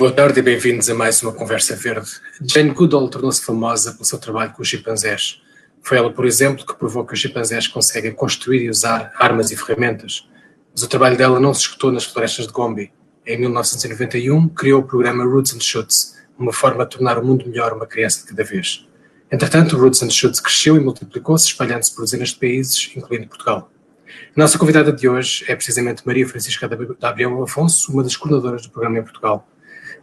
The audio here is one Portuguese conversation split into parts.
Boa tarde e bem-vindos a mais uma Conversa Verde. Jane Goodall tornou-se famosa pelo seu trabalho com os chimpanzés. Foi ela, por exemplo, que provou que os chimpanzés conseguem construir e usar armas e ferramentas. Mas o trabalho dela não se escutou nas florestas de Gombe. Em 1991, criou o programa Roots and Shoots, uma forma de tornar o mundo melhor uma criança de cada vez. Entretanto, Roots and Shoots cresceu e multiplicou-se, espalhando-se por dezenas de países, incluindo Portugal. A nossa convidada de hoje é precisamente Maria Francisca da Abreu Afonso, uma das coordenadoras do programa em Portugal.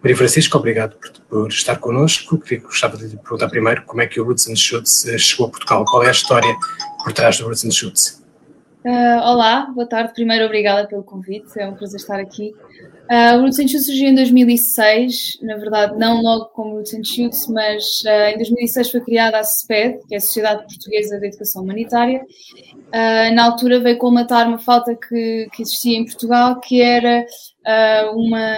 Maria Francisca, obrigado por, por estar connosco. Gostava de lhe perguntar primeiro como é que o Roots and Shoots chegou a Portugal. Qual é a história por trás do Roots and Shoots? Uh, olá, boa tarde. Primeiro, obrigada pelo convite. É um prazer estar aqui. Uh, o Roots and Shoots surgiu em 2006, na verdade, não logo como Roots and Shoots, mas uh, em 2006 foi criada a SPED, que é a Sociedade Portuguesa de Educação Humanitária. Uh, na altura veio colmatar uma falta que, que existia em Portugal, que era uma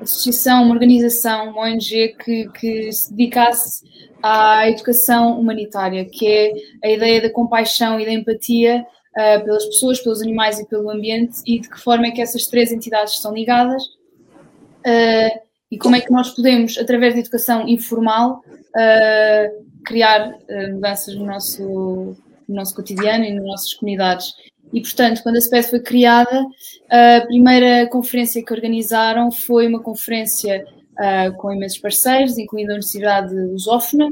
associação, uma organização, uma ONG que, que se dedicasse à educação humanitária, que é a ideia da compaixão e da empatia uh, pelas pessoas, pelos animais e pelo ambiente e de que forma é que essas três entidades estão ligadas uh, e como é que nós podemos, através da educação informal, uh, criar mudanças no nosso, no nosso cotidiano e nas nossas comunidades. E, portanto, quando a SPED foi criada, a primeira conferência que organizaram foi uma conferência uh, com imensos parceiros, incluindo a Universidade Lusófona,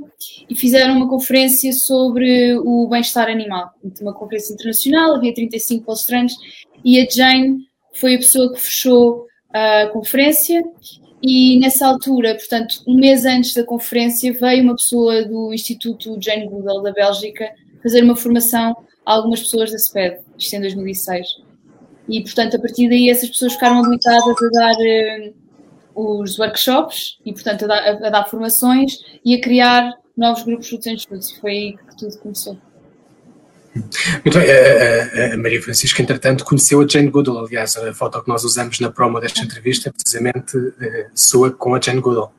e fizeram uma conferência sobre o bem-estar animal. Uma conferência internacional, havia 35 palestrantes, e a Jane foi a pessoa que fechou a conferência. E nessa altura, portanto, um mês antes da conferência, veio uma pessoa do Instituto Jane Goodall da Bélgica fazer uma formação a algumas pessoas da SPED, isto em 2006. E, portanto, a partir daí essas pessoas ficaram habilitadas a dar uh, os workshops e, portanto, a dar, a, a dar, formações e a criar novos grupos de estudos. Foi aí que tudo começou. Muito bem, a, a, Maria Francisca, entretanto, conheceu a Jane Goodall. Aliás, a foto que nós usamos na promo desta entrevista é precisamente uh, sua com a Jane Goodall.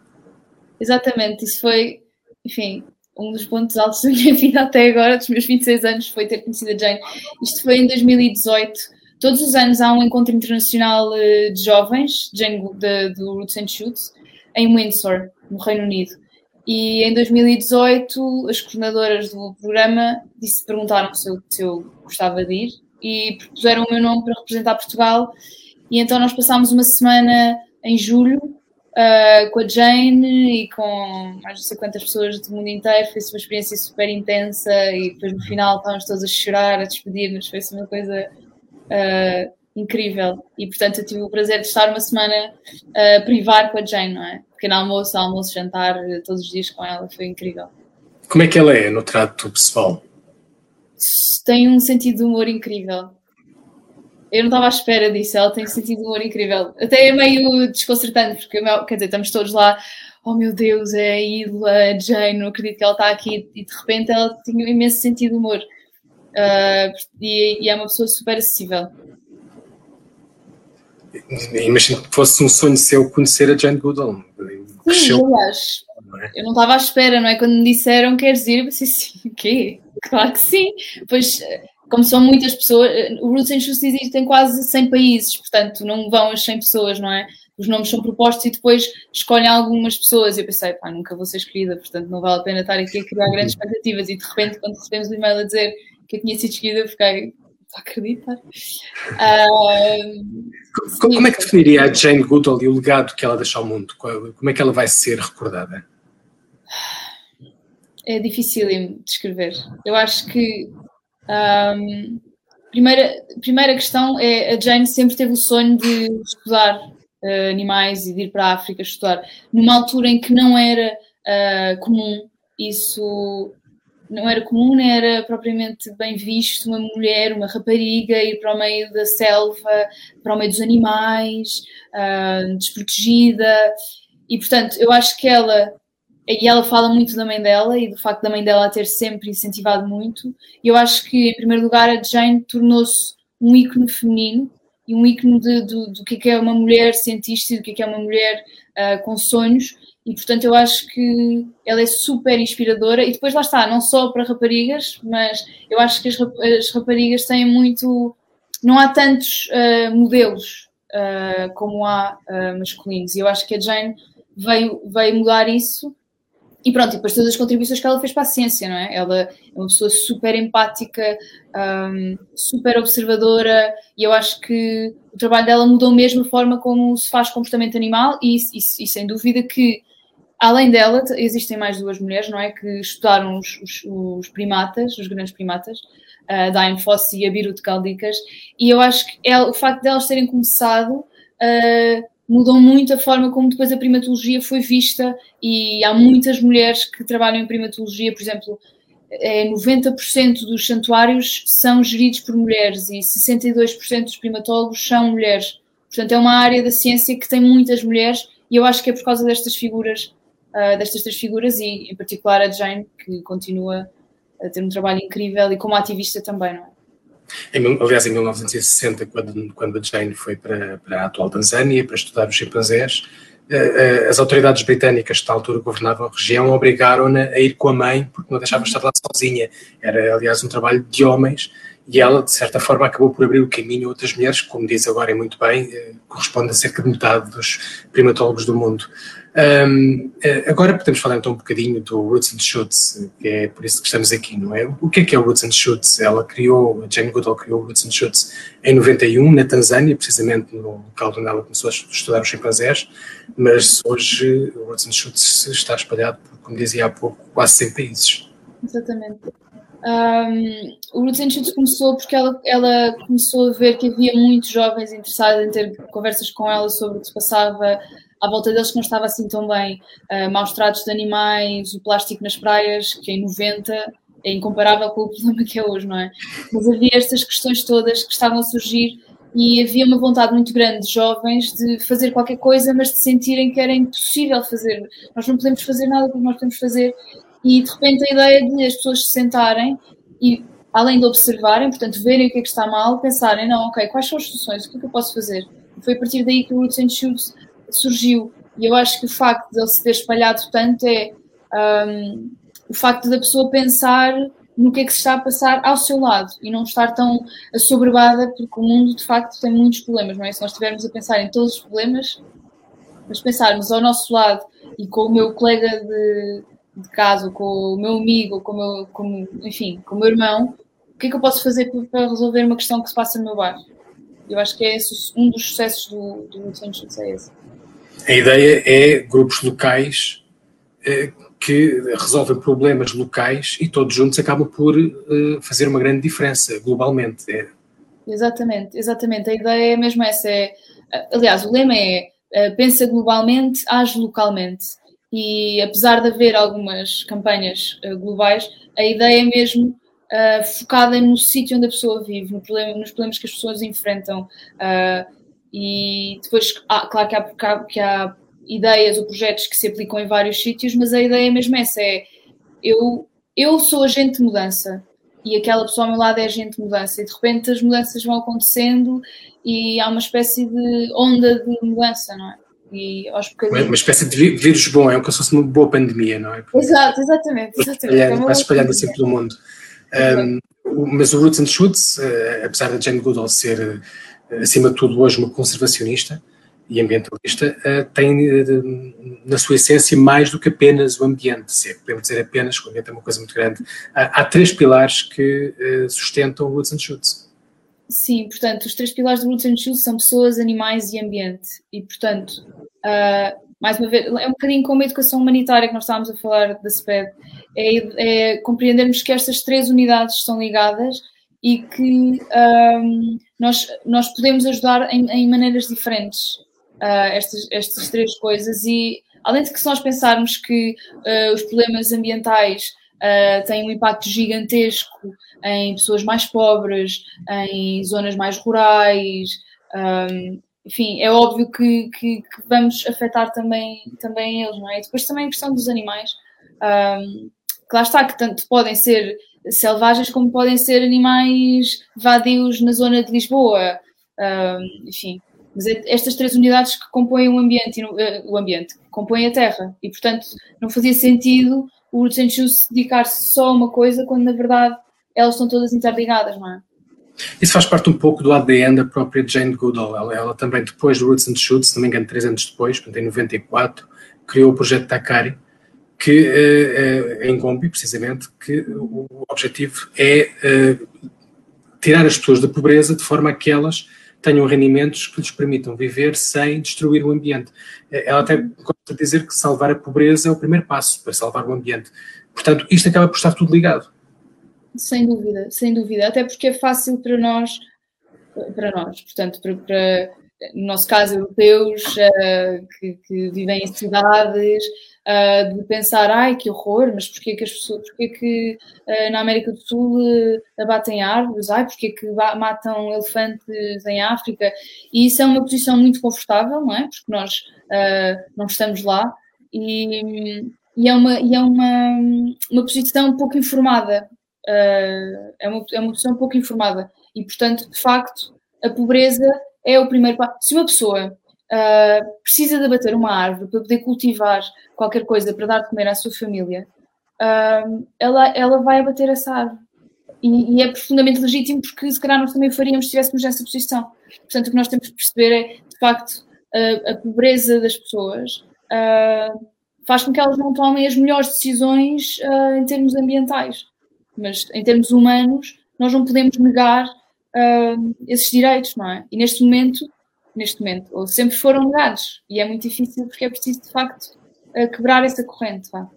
Exatamente, isso foi, enfim, um dos pontos altos da minha vida até agora, dos meus 26 anos, foi ter conhecido a Jane. Isto foi em 2018 Todos os anos há um encontro internacional eh, de jovens, Jane, do Roots and Shoots, em Windsor, no Reino Unido. E em 2018, as coordenadoras do programa disse, perguntaram se eu, se eu gostava de ir e propuseram o meu nome para representar Portugal. E então nós passámos uma semana em julho uh, com a Jane e com mais de 50 pessoas do mundo inteiro. Foi uma experiência super intensa e depois no final estávamos todos a chorar, a despedir-nos. Foi uma coisa uh, incrível. E portanto eu tive o prazer de estar uma semana a uh, privar com a Jane, não é? Pequeno almoço, almoço, jantar, todos os dias com ela, foi incrível. Como é que ela é no trato pessoal? Tem um sentido de humor incrível. Eu não estava à espera disso, ela tem sentido de humor incrível. Até é meio desconcertante, porque, quer dizer, estamos todos lá, oh meu Deus, é a ídola, a Jane, não acredito que ela está aqui, e de repente ela tinha um imenso sentido de humor. Uh, e, e, é uma pessoa super acessível. Imagino que fosse um sonho seu conhecer a Jane Goodall. Sim, aliás, não é? eu não estava à espera, não é? Quando me disseram queres ir, eu pensei assim, o quê? Claro que sim. Pois, como são muitas pessoas, o Roots and Shoes existe em quase 100 países, portanto não vão as 100 pessoas, não é? Os nomes são propostos e depois escolhem algumas pessoas. Eu pensei, pá, nunca vou ser escolhida, portanto não vale a pena estar aqui a criar grandes expectativas. E de repente, quando recebemos o e-mail a dizer que eu tinha sido escolhida, fiquei a acreditar. Uh, como, é que definiria a Jane Goodall e o legado que ela deixa ao mundo? Como é que ela vai ser recordada? É difícil de descrever. Eu acho que um, primeira, primeira questão é a Jane sempre teve o sonho de estudar uh, animais e de ir para a África estudar numa altura em que não era uh, comum isso não era comum, nem era propriamente bem visto uma mulher, uma rapariga, ir para o meio da selva, para o meio dos animais, uh, desprotegida. E, portanto, eu acho que ela, e ela fala muito da mãe dela e do facto da mãe dela ter sempre incentivado muito. E eu acho que, em primeiro lugar, a Jane tornou-se um ícone feminino e um ícone de, do que é uma mulher cientista e do que é uma mulher uh, com sonhos e portanto eu acho que ela é super inspiradora e depois lá está, não só para raparigas, mas eu acho que as, raparigas têm muito. Não há tantos uh, modelos uh, como há masculinos. E eu acho que a Jane veio, veio mudar isso. E pronto, e depois todas as contribuições que ela fez para a ciência, não é? Ela é uma pessoa super empática, um, super observadora, e eu acho que o trabalho dela mudou mesmo a forma como se faz comportamento animal, e, e, e sem dúvida que Além dela, existem mais duas mulheres, não é? Que estudaram os, os, os primatas, os grandes primatas, a Diane Foss e a Birut Caldicas, e eu acho que ela, o facto de elas terem começado uh, mudou muito a forma como depois a primatologia foi vista, e há muitas mulheres que trabalham em primatologia, por exemplo, é, 90% dos santuários são geridos por mulheres e 62% dos primatólogos são mulheres. Portanto, é uma área da ciência que tem muitas mulheres e eu acho que é por causa destas figuras uh, destas três figuras e, em particular, a Jane, que continua a ter um trabalho incrível e como ativista também, não é? Em, aliás, em 1960, quando, quando a Jane foi para, para a atual Tanzânia para estudar os chimpanzés, eh, eh, as autoridades britânicas que na altura governavam a região obrigaram-na a ir com a mãe porque não deixava estar lá sozinha. Era, aliás, um trabalho de homens e ela, de certa forma, acabou por abrir o caminho a outras mulheres, que, como diz agora muito bem, corresponde a cerca de metade dos primatólogos do mundo. Um, eh, agora podemos falar então um bocadinho do Roots and Shoots, que é por isso que estamos aqui, não é? O que é que é o Roots and Shoots? Ela criou, Jane Goodall criou o Roots and Shoots em 91, na Tanzânia, precisamente no local onde ela começou a estudar os chimpanzés, mas hoje o Roots and Shoots está espalhado por, como dizia há pouco, quase 100 países. Exatamente. Um, o Roots and Shoots começou porque ela, ela começou a ver que havia muitos jovens interessados em ter conversas com ela sobre o que se passava à volta deles que não estava assim tão bem. Uh, maus tratos de animais, o plástico nas praias, que em 90 é incomparável com o problema que é hoje, não é? Mas havia estas questões todas que estavam a surgir e havia uma vontade muito grande de jovens de fazer qualquer coisa, mas de sentirem que era impossível fazer. Nós não podemos fazer nada que nós podemos fazer. E de repente a ideia de as pessoas se sentarem e, além de observarem, portanto, verem o que é que está mal, pensarem: não, ok, quais são as soluções? O que é que eu posso fazer? E foi a partir daí que o Roots and Shoots surgiu. E eu acho que o facto de ele se ter espalhado tanto é um, o facto da pessoa pensar no que é que se está a passar ao seu lado e não estar tão assoberbada, porque o mundo de facto tem muitos problemas, não é? Se nós estivermos a pensar em todos os problemas, mas pensarmos ao nosso lado e com o meu colega de, de casa, com o meu amigo, com o meu, com, enfim, com o meu irmão, o que é que eu posso fazer para resolver uma questão que se passa no meu bairro? Eu acho que é esse um dos sucessos do, do Essentials, é esse. A ideia é grupos locais eh, que resolvem problemas locais e todos juntos acabam por eh, fazer uma grande diferença globalmente. É. Exatamente, exatamente. A ideia é mesmo essa. É, aliás, o lema é eh, pensa globalmente, age localmente. E apesar de haver algumas campanhas globais, a ideia é mesmo uh, focada no sítio onde a pessoa vive, no problema, nos problemas que as pessoas enfrentam. Uh, e depois, ah, claro que há, que há ideias ou projetos que se aplicam em vários sítios, mas a ideia mesmo é essa, é eu, eu sou agente de mudança e aquela pessoa ao meu lado é agente de mudança e de repente as mudanças vão acontecendo e há uma espécie de onda de mudança, não é? E aos bocadinhos... Uma espécie de vírus bom, é como se fosse uma boa pandemia, não é? Porque Exato, exatamente. exatamente. É vai espalhando assim pelo mundo. Um, mas o Roots and Shoots, uh, apesar da Jane Goodall ser acima de tudo hoje uma conservacionista e ambientalista, eh, tem eh, na sua essência mais do que apenas o ambiente, se é podemos dizer apenas, o ambiente é uma coisa muito grande. Há, há três pilares que eh, sustentam o Roots and Shoots. Sim, portanto, os três pilares do Roots and Shoots são pessoas, animais e ambiente. E, portanto, uh, mais uma vez, é um bocadinho como a educação humanitária que nós estávamos a falar da SPED, é, é compreendermos que estas três unidades estão ligadas e que um, nós, nós podemos ajudar em, em maneiras diferentes uh, estas, estas três coisas e além de que se nós pensarmos que uh, os problemas ambientais uh, têm um impacto gigantesco em pessoas mais pobres, em zonas mais rurais, um, enfim, é óbvio que, que, que, vamos afetar também, também eles, não é? E depois também a questão dos animais, um, que lá está, que tanto podem ser selvagens como podem ser animais vadios na zona de Lisboa. Uh, enfim, mas é estas três unidades que compõem o ambiente, uh, o ambiente, compõem a Terra. E, portanto, não fazia sentido o Senchu se dedicar-se só a uma coisa quando, na verdade, elas estão todas interligadas, não é? Isso faz parte um pouco do ADN da própria Jane Goodall. Ela, ela também, depois do Roots and Shoots, se não me engano, três anos depois, em 94, criou o projeto Takari, que é, em Gombe, precisamente, que o objetivo é eh, tirar as pessoas da pobreza de forma a que elas tenham rendimentos que lhes permitam viver sem destruir o ambiente. Ela até gosta de dizer que salvar a pobreza é o primeiro passo para salvar o ambiente. Portanto, isto acaba por estar tudo ligado. Sem dúvida, sem dúvida. Até porque é fácil para nós, para nós, portanto, para, para no nosso caso, europeus uh, que, que, vivem em cidades, uh, de pensar, ai que horror, mas porquê que as pessoas, porquê que uh, na América do Sul abatem árvores, ai, porquê que matam elefantes em África? E isso é uma posição muito confortável, não é? Porque nós não estamos lá e, e é, uma, e é uma, uma posição pouco informada, é, uma, é uma posição pouco informada e, portanto, de facto, a pobreza é o primeiro passo. Se uma pessoa uh, precisa de abater uma árvore para poder cultivar qualquer coisa para dar de comer à sua família, uh, ela, ela vai abater essa árvore. E, e, é profundamente legítimo porque se calhar nós também faríamos se estivéssemos nessa posição. Portanto, o que nós temos que perceber é, de facto, a, a pobreza das pessoas uh, faz com que elas não tomem as melhores decisões uh, em termos ambientais. Mas em termos humanos, nós não podemos negar uh, esses direitos, não é? E neste momento, neste momento, ou sempre foram negados. E é muito difícil porque é preciso, de facto, uh, quebrar essa corrente. Vá.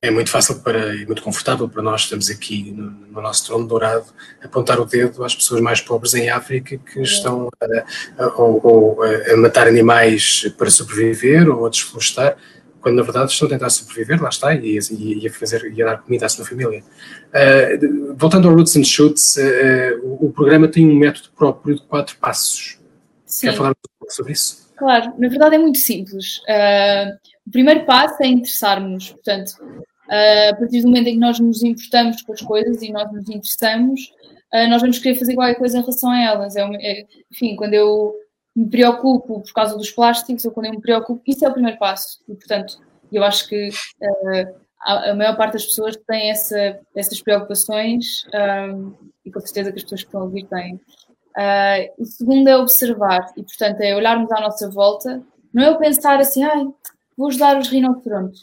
É muito fácil para, e muito confortável para nós, estamos aqui no, no, nosso trono dourado, apontar o dedo às pessoas mais pobres em África que estão a, a, ou, a, matar animais para sobreviver ou a desflorestar quando na verdade estão a tentar sobreviver, lá está, e, e, a, fazer, e a dar comida à sua família. Uh, voltando ao Roots and Shoots, uh, o, o, programa tem um método próprio de quatro passos. Sim. Quer falar um pouco sobre isso? Claro, na verdade é muito simples. Uh, o primeiro passo é interessarmos, portanto, a partir do momento em que nós nos importamos com as coisas e nós nos interessamos, nós vamos querer fazer qualquer coisa em relação a elas. É, é, enfim, quando eu me preocupo por causa dos plásticos ou quando eu me preocupo, isso é o primeiro passo. E, portanto, eu acho que uh, a, a, maior parte das pessoas tem essa, essas preocupações um, e com certeza que as pessoas que estão a ouvir têm. Uh, o segundo é observar e, portanto, é olharmos à nossa volta. Não é eu pensar assim, ai, vou ajudar os rinocerontes.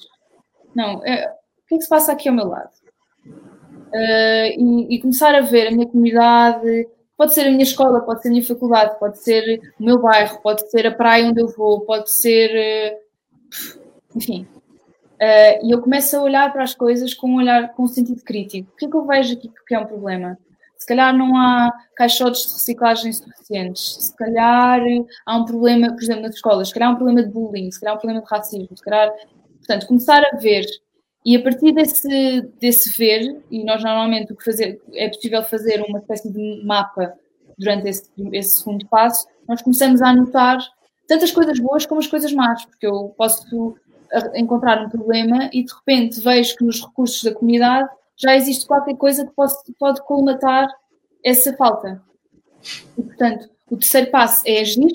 Não, é, o que é que se passa aqui ao meu lado? Uh, e, e, começar a ver a minha comunidade, Pode ser a minha escola, pode ser a minha faculdade, pode ser o meu bairro, pode ser a praia onde eu vou, pode ser. Eh, enfim. Uh, e eu começo a olhar para as coisas com um olhar com um sentido crítico. O que é que eu vejo aqui que é um problema? Se calhar não há caixotes de reciclagem suficientes, se calhar há um problema, por exemplo, nas escolas, se calhar há um problema de bullying, se calhar há um problema de racismo, se calhar. Portanto, começar a ver e a partir desse, desse ver, e nós normalmente o que fazer, é possível fazer uma espécie de mapa durante esse, esse segundo passo, nós começamos a anotar tantas coisas boas como as coisas más, porque eu posso encontrar um problema e de repente vejo que nos recursos da comunidade já existe qualquer coisa que pode, pode colmatar essa falta. E, portanto, o terceiro passo é agir,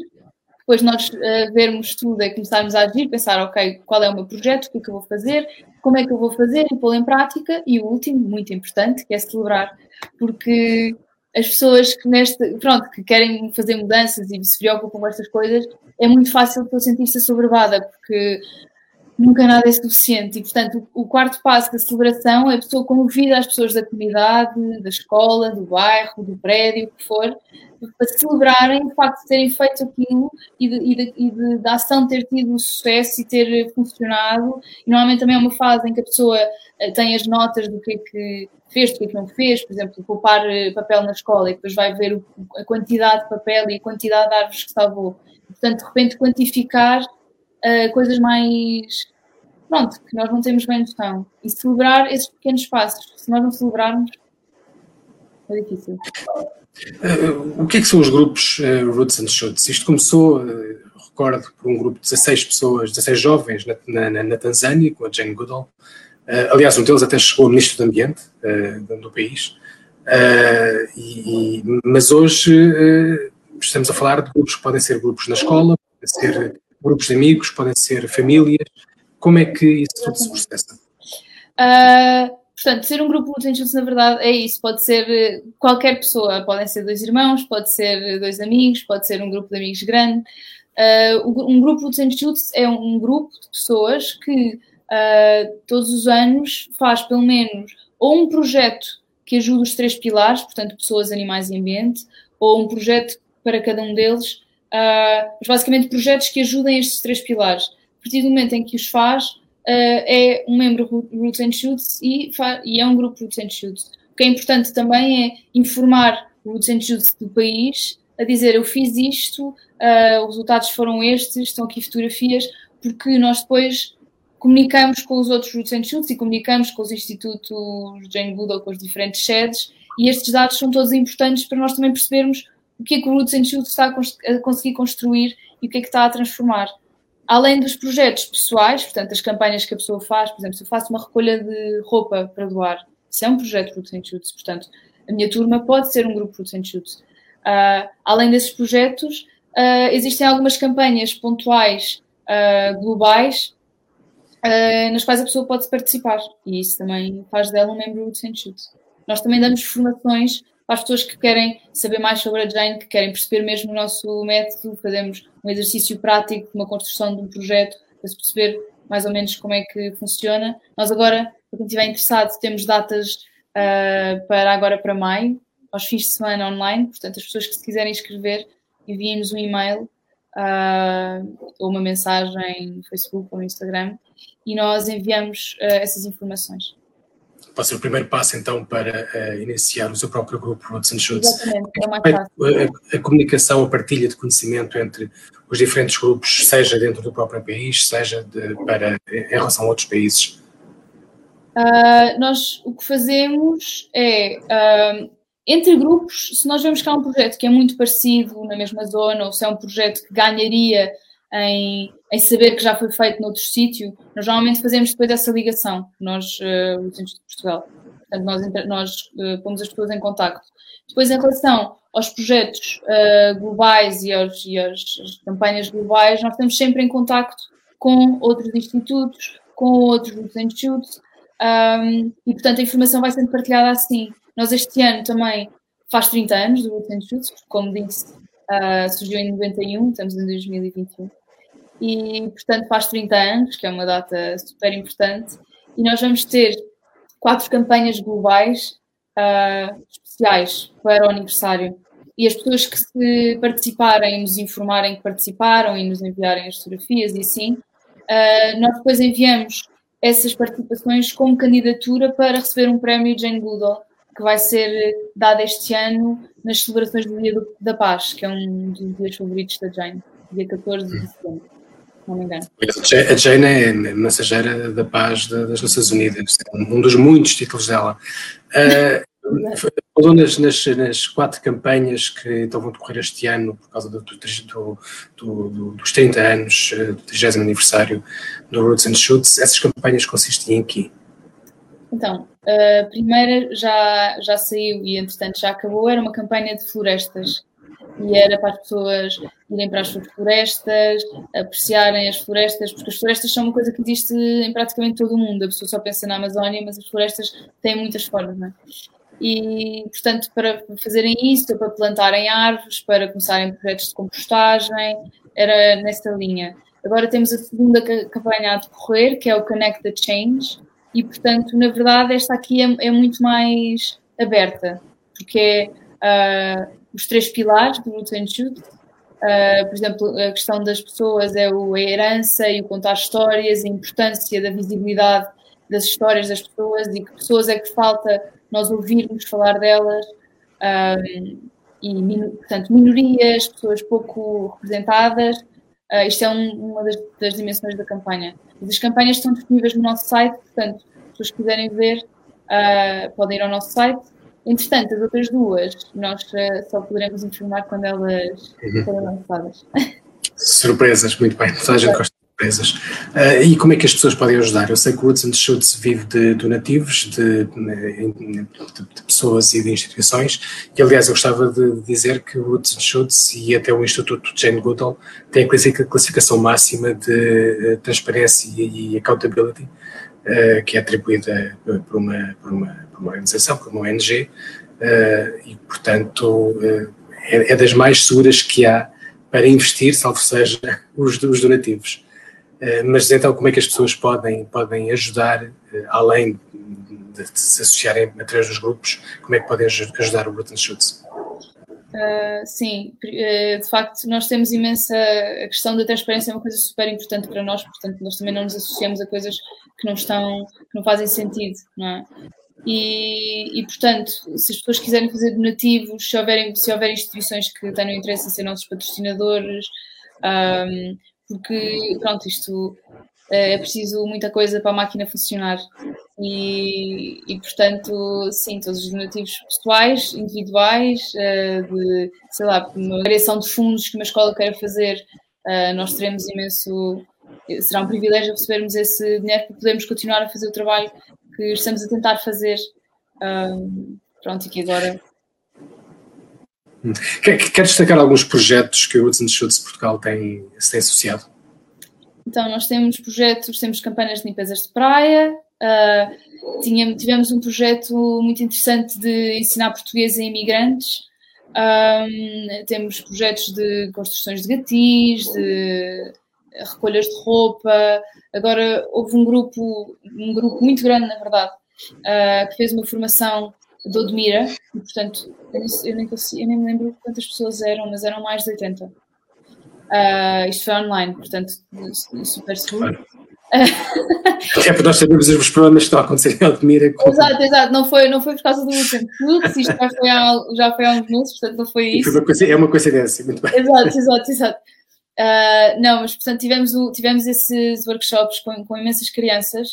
depois nós uh, vermos tudo e começarmos a agir, pensar, ok, qual é o meu projeto, o que é que eu vou fazer, como é que eu vou fazer e pô-lo em prática. E o último, muito importante, que é celebrar, porque as pessoas que neste, pronto, que querem fazer mudanças e se preocupam com estas coisas, é muito fácil para sentir-se assoberbada, porque nunca nada é suficiente. E, portanto, o quarto passo da celebração é a pessoa convida as pessoas da comunidade, da escola, do bairro, do prédio, o que for, para celebrarem o facto de terem feito aquilo e, de, e, de, e de, da ação ter tido sucesso e ter funcionado. E normalmente também é uma fase em que a pessoa eh, tem as notas do que é que fez, do que é que não fez, por exemplo, poupar eh, papel na escola e depois vai ver a quantidade de papel e a quantidade de árvores que salvou. Portanto, de repente, quantificar uh, coisas mais. Pronto, que nós não temos bem noção. E celebrar esses pequenos passos. Se nós não celebrarmos, é difícil. Uh, o que é que são os grupos uh, Roots and Shoots? Isto começou, uh, recordo, por um grupo de 16 pessoas, 16 jovens na, na, na Tanzânia, com a Jane Goodall. aliás, um deles até chegou a ministro do Ambiente do país. E, mas hoje estamos a falar de grupos que podem ser grupos na escola, podem ser grupos de amigos, podem ser famílias. Como é que isso tudo se processa? Portanto, ser um grupo Shoots, na verdade, é isso. Pode ser eh, qualquer pessoa. Podem ser dois irmãos, pode ser dois amigos, pode ser um grupo de amigos grande. Uh, um grupo Shoots é um grupo de pessoas que uh, todos os anos faz pelo menos ou um projeto que ajude os três pilares, portanto, pessoas, animais e ambiente, ou um projeto para cada um deles, uh, mas basicamente projetos que ajudem estes três pilares. A partir do momento em que os faz, uh, é um membro Roots and Shoots e, e, é um grupo Roots and Shoots. O que é importante também é informar Roots and Shoots do país, a dizer eu fiz isto, uh, os resultados foram estes, estão aqui fotografias, porque nós depois comunicamos com os outros Roots and Shoots e comunicamos com os institutos Jane Goodall, com as diferentes sedes, e estes dados são todos importantes para nós também percebermos o que é que o Roots and Shoots está a conseguir construir e o que é que está a transformar. Além dos projetos pessoais, portanto, as campanhas que a pessoa faz, por exemplo, se eu faço uma recolha de roupa para doar, isso é um projeto Roots and Shoots, portanto, a minha turma pode ser um grupo Roots and Shoots. Uh, além desses projetos, uh, existem algumas campanhas pontuais uh, globais uh, nas quais a pessoa pode participar e isso também faz dela um membro do Shoot. Nós também damos formações para as pessoas que querem saber mais sobre a Jane, que querem perceber mesmo o nosso método, fazemos um exercício prático, uma construção de um projeto, para se perceber mais ou menos como é que funciona. Nós agora, para quem estiver interessado, temos datas uh, para agora para maio, aos fins de semana online, portanto as pessoas que se quiserem inscrever, enviem-nos um e-mail uh, ou uma mensagem no Facebook ou no Instagram e nós enviamos uh, essas informações. Pode ser o primeiro passo então para uh, iniciar o seu próprio grupo Roots and Shoots. Exatamente, é mais fácil. A, a, comunicação, a partilha de conhecimento entre os diferentes grupos, seja dentro do próprio país, seja de, para, em relação a outros países? Uh, nós o que fazemos é uh, entre grupos, se nós vemos que há um projeto que é muito parecido na mesma zona, ou se é um projeto que ganharia em, em saber que já foi feito noutro sítio, nós normalmente fazemos depois essa ligação, nós, uh, os Institutos de Portugal. Portanto, nós, nós uh, pomos as pessoas em contacto. Depois, em relação aos projetos uh, globais e, aos, e às campanhas globais, nós estamos sempre em contacto com outros institutos, com outros institutos, um, e, portanto, a informação vai sendo partilhada assim. Nós este ano também faz 30 anos do and Shoots, como disse, uh, surgiu em 91, estamos em 2021. E, portanto, faz 30 anos, que é uma data super importante, e nós vamos ter quatro campanhas globais uh, especiais para o aniversário. E as pessoas que se participarem, nos informarem que participaram e nos enviarem as fotografias e assim, uh, nós depois enviamos essas participações como candidatura para receber um prémio Jane Goodall que vai ser dado este ano nas celebrações do Dia da Paz, que é um dos dias favoritos da Jane, dia 14 de setembro. Não me engano. A Jane é mensageira da paz das Nações Unidas, um dos muitos títulos dela. Uh, falou nas, nas, nas, quatro campanhas que então vão decorrer este ano por causa do, do, do, dos 30 anos, do 30 aniversário do Roots and Shoots. Essas campanhas consistem em quê? Então, a primeira já, já saiu e, entretanto, já acabou. Era uma campanha de florestas e era para as pessoas irem para as suas florestas, apreciarem as florestas, porque as florestas são uma coisa que existe em praticamente todo o mundo. A pessoa só pensa na Amazónia, mas as florestas têm muitas formas, não é? E, portanto, para fazerem isso, para plantarem árvores, para começarem projetos de compostagem, era nessa linha. Agora temos a segunda campanha a decorrer, que é o Connect the Change, e, portanto, na verdade, esta aqui é, é muito mais aberta, porque é uh, os três pilares do Roots and Shoot. Uh, por exemplo, a questão das pessoas é o, a herança e o contar histórias, a importância da visibilidade das histórias das pessoas e que pessoas é que falta nós ouvirmos falar delas. Um, e, portanto, minorias, pessoas pouco representadas. Uh, isto é um, uma das, das, dimensões da campanha. As campanhas estão disponíveis no nosso site, portanto, se vocês quiserem ver, uh, podem ir ao nosso site. Entretanto, as outras duas, nós uh, só poderemos informar quando elas uhum. forem lançadas. Surpresas, muito bem. Toda a gente gosta empresas. Uh, e como é que as pessoas podem ajudar? Eu sei que o and Shoots vive de donativos, de, de, de, pessoas e de instituições, e aliás eu gostava de dizer que o and Shoots e até o Instituto Jane Goodall têm a classificação máxima de uh, transparência e accountability, que é atribuída por uma, por uma, por uma organização, por uma ONG, e, portanto, é, é das mais seguras que há para investir, salvo seja os, os donativos. Uh, mas então, como é que as pessoas podem, podem ajudar, uh, além de, se associarem através dos grupos, como é que podem ajudar o Bruton Shoots? Uh, sim, de facto, nós temos imensa. A questão da transparência é uma coisa super importante para nós, portanto, nós também não nos associamos a coisas que não estão, que não fazem sentido, não é? E, e, portanto, se as pessoas quiserem fazer donativos, se houver, se houver instituições que tenham interesse em ser nossos patrocinadores, um, porque, pronto, isto é, é preciso muita coisa para a máquina funcionar. E, e portanto, sim, todos os donativos pessoais, individuais, uh, de, sei lá, uma variação de fundos que uma escola queira fazer, uh, nós teremos imenso. Será um privilégio recebermos esse dinheiro para podermos continuar a fazer o trabalho que estamos a tentar fazer. Pronto, e que agora. Quer, quer destacar alguns projetos que o Roots and Shoots Portugal tem, se tem associado? Então, nós temos projetos, temos campanhas de limpezas de praia, uh, tínhamos, tivemos um projeto muito interessante de ensinar português a imigrantes, um, temos projetos de construções de gatis, de recolhas de roupa. Agora houve um grupo, um grupo muito grande, na verdade, uh, que fez uma formação de Odmira, e portanto, eu, eu, nem consigo, eu nem me lembro quantas pessoas eram, mas eram mais de 80. Uh, ah, isto foi online, portanto, super seguro. é para nós sabermos os problemas que estão a acontecer em Odmira. Com... Exato, exato. Não foi, não foi por causa do último fluxo, isto já foi, há, já foi há uns meses, portanto não foi isso. Foi uma é uma coincidência, muito bem. Exato, exato, exato. Uh, não, mas portanto tivemos, o, tivemos esses workshops com, com, imensas crianças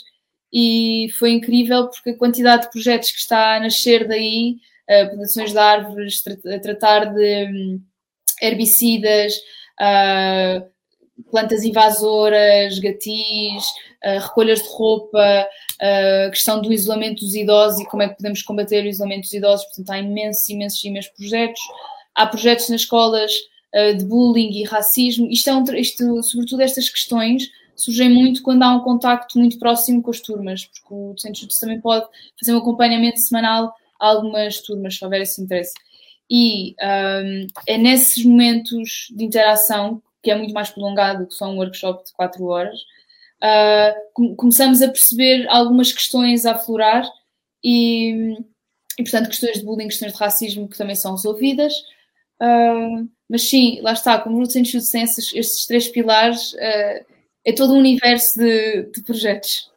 e foi incrível porque a quantidade de projetos que está a nascer daí, uh, plantações de árvores, tra tratar de um, herbicidas, uh, plantas invasoras, gatis, uh, recolhas de roupa, a questão do isolamento dos idosos e como é que podemos combater o isolamento dos idosos. Portanto, há imensos, imensos, imensos projetos. Há projetos nas escolas eh, de bullying e racismo. Isto, é um, isto, sobretudo estas questões surgem muito quando há um contacto muito próximo com as turmas, porque o Centro de Justiça também pode fazer um acompanhamento semanal a algumas turmas, se houver esse interesse. E um, é nesses momentos de interação, que é muito mais prolongado que só um workshop de 4 horas, uh, começamos a perceber algumas questões a aflorar e, e, portanto, questões de bullying, questões de racismo que também são resolvidas. Uh, mas sim, lá está, como Roots and Shoots tem esses, estes três pilares, uh, é todo um universo de, de projetos.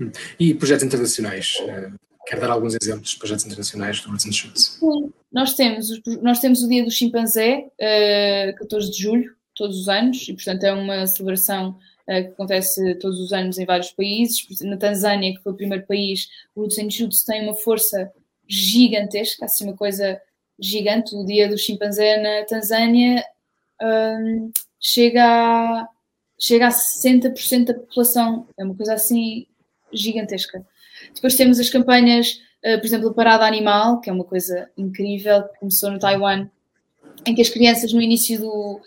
Hum. E projetos internacionais? Uh, quer dar alguns exemplos de projetos internacionais do Roots and Shoots? Sim, nós temos, nós temos o Dia do Chimpanzé, uh, 14 de julho, todos os anos, e portanto é uma celebração uh, que acontece todos os anos em vários países. Na Tanzânia, que foi o primeiro país, o Roots and Shoots tem uma força gigantesca, assim uma coisa gigante. O dia do chimpanzé na Tanzânia um, chega, a, chega a 60% da população. É uma coisa assim gigantesca. Depois temos as campanhas, uh, por exemplo, Parada Animal, que é uma coisa incrível, que começou no Taiwan, em que as crianças no início do,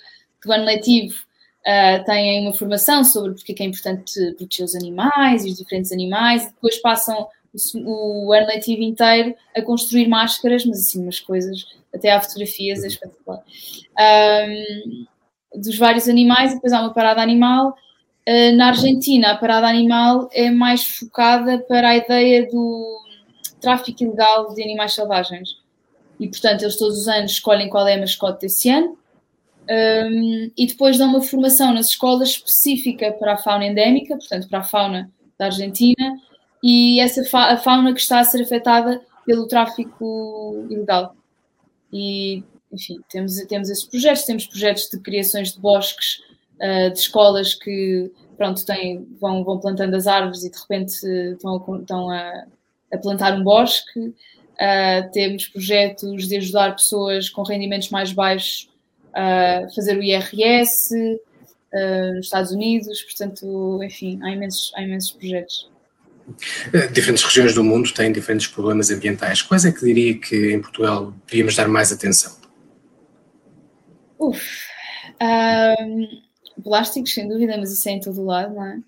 do ano letivo uh, têm uma formação sobre porque é, é importante proteger os animais e os diferentes animais, e depois passam o, o ano letivo inteiro a construir máscaras, mas assim, umas coisas, até há fotografias, é espetacular, um, dos vários animais, e depois há uma parada animal. Uh, na Argentina, a parada animal é mais focada para a ideia do tráfico ilegal de animais selvagens. E, portanto, eles todos os anos escolhem qual é a mascote desse ano um, e depois dão uma formação nas escolas específica para a fauna endémica, portanto, para a fauna da Argentina, e essa fa a fauna que está a ser afetada pelo tráfico ilegal. E, enfim, temos, temos esses projetos, temos projetos de criações de bosques, uh, de escolas que, pronto, têm, vão, vão plantando as árvores e de repente estão, a, estão a, a plantar um bosque. Uh, temos projetos de ajudar pessoas com rendimentos mais baixos a fazer o IRS uh, nos Estados Unidos, portanto, enfim, há imensos, há imensos projetos. Eh, diferentes regiões do mundo têm diferentes problemas ambientais. Quais é que diria que em Portugal devíamos dar mais atenção? Uf, um, plásticos, sem dúvida, mas isso é em todo lado, não é?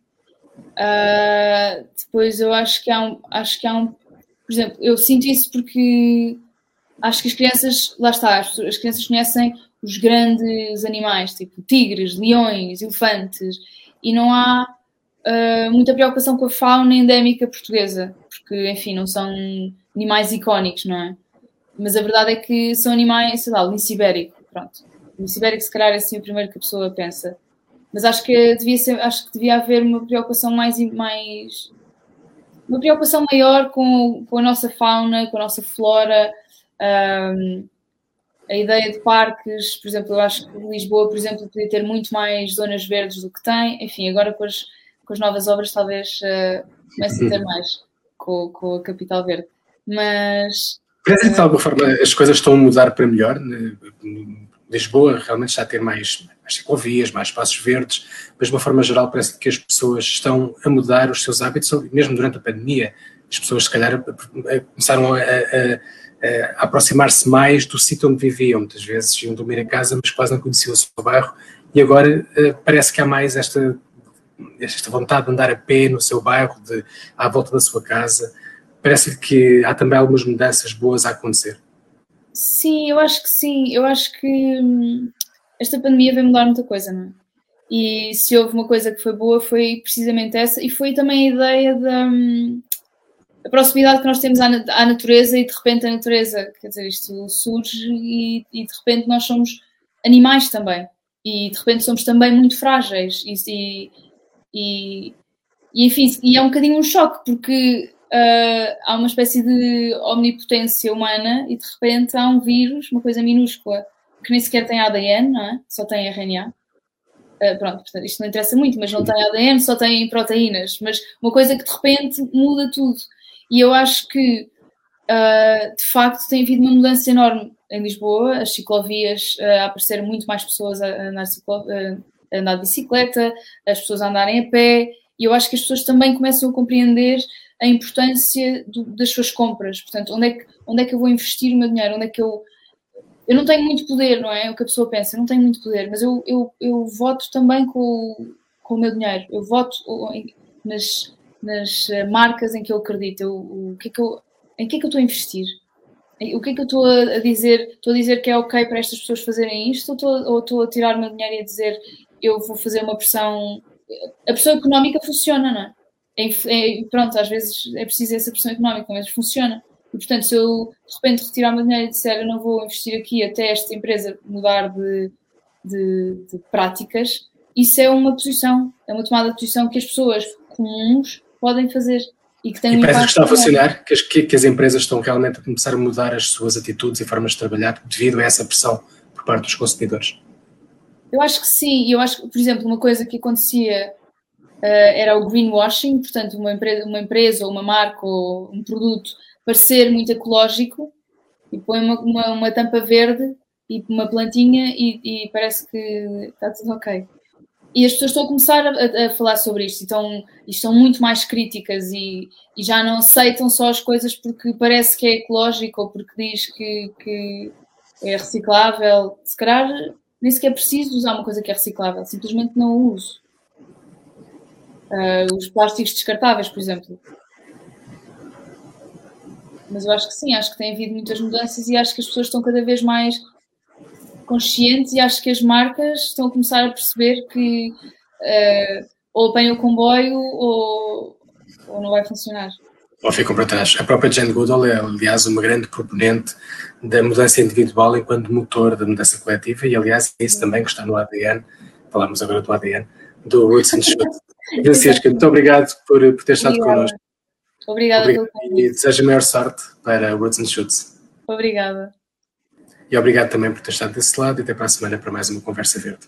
Uh, depois eu acho que há um, acho que há um, por exemplo, eu sinto isso porque acho que as crianças, lá está, as, as crianças conhecem os grandes animais, tipo tigres, leões, elefantes, e não há uh, muita preocupação com a fauna endémica portuguesa, porque, enfim, não são animais icónicos, não é? Mas a verdade é que são animais, sei lá, lince ibérico, pronto. O lince ibérico, se calhar, é assim o primeiro que a pessoa pensa. Mas acho que devia, ser, acho que devia haver uma preocupação mais, mais uma preocupação maior com, com a nossa fauna, com a nossa flora. Um, a ideia de parques, por exemplo, eu acho que Lisboa, por exemplo, podia ter muito mais zonas verdes do que tem. Enfim, agora com as, com as novas obras talvez uh, comece a ter mais com, com a Capital Verde. Mas. Parece que de alguma forma as coisas estão a mudar para melhor. Né? Lisboa realmente está a ter mais, mais ciclovias, mais espaços verdes, mas de uma forma geral parece que as pessoas estão a mudar os seus hábitos, mesmo durante a pandemia. As pessoas, se calhar, começaram a, a a aproximar-se mais do sítio onde viviam. Muitas vezes iam dormir em casa, mas quase não conheciam o seu bairro. E agora uh, parece que há mais esta, esta vontade de andar a pé no seu bairro, de, à volta da sua casa. Parece que há também algumas mudanças boas a acontecer. Sim, eu acho que sim. Eu acho que hum, esta pandemia veio mudar muita coisa, não é? E se houve uma coisa que foi boa, foi precisamente essa, e foi também a ideia de, hum, a proximidade que nós temos à, à, natureza e de repente a natureza, quer dizer, isto surge e, e, de repente nós somos animais também e de repente somos também muito frágeis e, e, e enfim, e é um bocadinho um choque porque uh, há uma espécie de omnipotência humana e de repente há um vírus, uma coisa minúscula que nem sequer tem ADN, não é? Só tem RNA. Uh, ah, pronto, portanto, isto não interessa muito, mas não tem ADN, só tem proteínas. Mas uma coisa que de repente muda tudo. E eu acho que, uh, de facto, tem havido uma mudança enorme em Lisboa, as ciclovias, uh, aparecer muito mais pessoas a andar, ciclo, a andar de bicicleta, as pessoas a andarem a pé, e eu acho que as pessoas também começam a compreender a importância do, das suas compras. Portanto, onde é, que, onde é que eu vou investir o meu dinheiro? Onde é que eu. Eu não tenho muito poder, não é? é o que a pessoa pensa, não tenho muito poder, mas eu, eu, eu voto também com, com o meu dinheiro. Eu voto nas, nas eh, marcas em que eu acredito. Eu, o que é que eu, em que é que eu estou a investir? O que é que eu estou a dizer? Estou a dizer que é ok para estas pessoas fazerem isto ou estou, ou estou a tirar o meu dinheiro e a dizer eu vou fazer uma pressão. A pressão económica funciona, não é? É, é pronto, às vezes é preciso essa pressão económica, mas funciona. E portanto, se eu de repente retirar o meu dinheiro e disser eu não vou investir aqui até esta empresa mudar de, de, de práticas, isso é uma posição, é uma tomada de posição que as pessoas comuns podem fazer e que têm e um parece que está a funcionar, que as, que as empresas estão realmente a começar a mudar as suas atitudes e formas de trabalhar devido a essa pressão por parte dos consumidores. Eu acho que sim, eu acho que, por exemplo, uma coisa que acontecia era o greenwashing, portanto, uma empresa, uma empresa ou uma marca ou um produto parecer muito ecológico e põe uma, uma, uma tampa verde e uma plantinha e, e, parece que está tudo ok e as pessoas estão a começar a, a, falar sobre isto e estão, muito mais críticas e, e, já não aceitam só as coisas porque parece que é ecológico ou porque diz que, que é reciclável. Se calhar nem sequer preciso usar uma coisa que é reciclável, simplesmente não o uso. Uh, os plásticos descartáveis, por exemplo. Mas eu acho que sim, acho que tem havido muitas mudanças e acho que as pessoas estão cada vez mais conscientes e acho que as marcas estão a começar a perceber que uh, ou apanham o comboio ou, ou não vai funcionar. Ou ficam para trás. A própria Jane Goodall é, aliás, uma grande proponente da mudança individual enquanto motor da mudança coletiva e, aliás, é isso também que está no ADN, falamos agora do ADN, do and Shoot. Francisca, muito obrigado por, por ter estado Obrigada. connosco. Obrigada Obrigado. E desejo a maior sorte para Roots and Shoots. Obrigada. E obrigado também por ter estado desse lado e até para a semana para mais uma Conversa Verde.